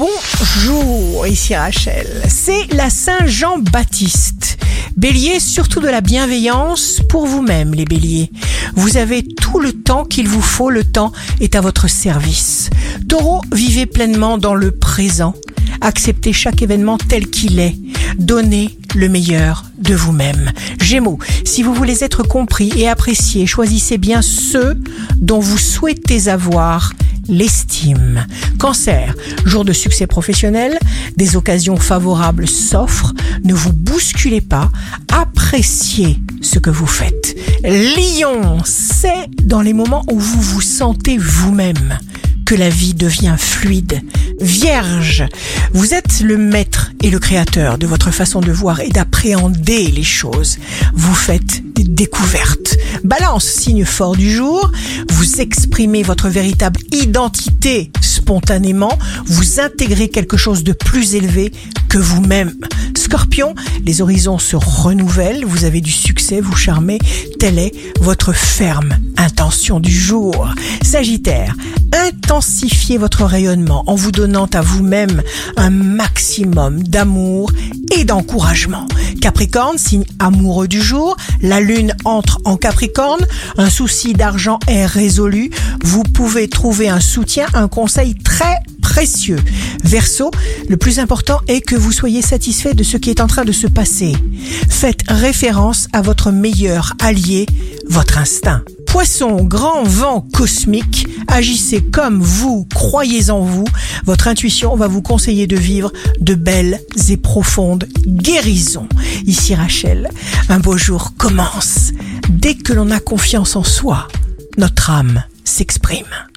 Bonjour, ici Rachel. C'est la Saint-Jean-Baptiste. Bélier, surtout de la bienveillance pour vous-même, les béliers. Vous avez tout le temps qu'il vous faut, le temps est à votre service. Taureau, vivez pleinement dans le présent. Acceptez chaque événement tel qu'il est. Donnez le meilleur de vous-même. Gémeaux, si vous voulez être compris et apprécié, choisissez bien ceux dont vous souhaitez avoir l'estime. Cancer, jour de succès professionnel, des occasions favorables s'offrent, ne vous bousculez pas, appréciez ce que vous faites. Lion, c'est dans les moments où vous vous sentez vous-même que la vie devient fluide. Vierge, vous êtes le maître et le créateur de votre façon de voir et d'appréhender les choses. Vous faites des découvertes. Balance, signe fort du jour, vous exprimez votre véritable identité spontanément, vous intégrez quelque chose de plus élevé que vous-même. Scorpion, les horizons se renouvellent, vous avez du succès, vous charmez, telle est votre ferme intention du jour. Sagittaire, intensifiez votre rayonnement en vous donnant à vous-même un maximum d'amour et d'encouragement. Capricorne, signe amoureux du jour, la lune entre en Capricorne, un souci d'argent est résolu, vous pouvez trouver un soutien, un conseil très précieux. Verseau, le plus important est que vous soyez satisfait de ce qui est en train de se passer. Faites référence à votre meilleur allié, votre instinct. Poisson, grand vent cosmique, agissez comme vous, croyez en vous. Votre intuition va vous conseiller de vivre de belles et profondes guérisons. Ici Rachel, un beau jour commence. Dès que l'on a confiance en soi, notre âme s'exprime.